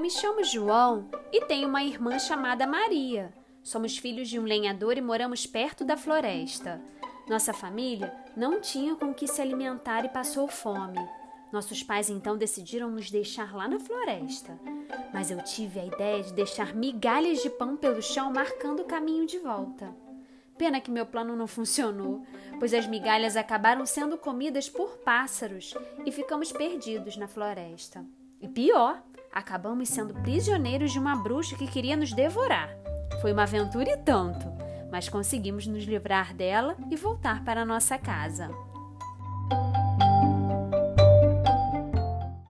me chamo João e tenho uma irmã chamada Maria. Somos filhos de um lenhador e moramos perto da floresta. Nossa família não tinha com que se alimentar e passou fome. Nossos pais então decidiram nos deixar lá na floresta. Mas eu tive a ideia de deixar migalhas de pão pelo chão marcando o caminho de volta. Pena que meu plano não funcionou, pois as migalhas acabaram sendo comidas por pássaros e ficamos perdidos na floresta. E pior, acabamos sendo prisioneiros de uma bruxa que queria nos devorar. Foi uma aventura e tanto, mas conseguimos nos livrar dela e voltar para nossa casa.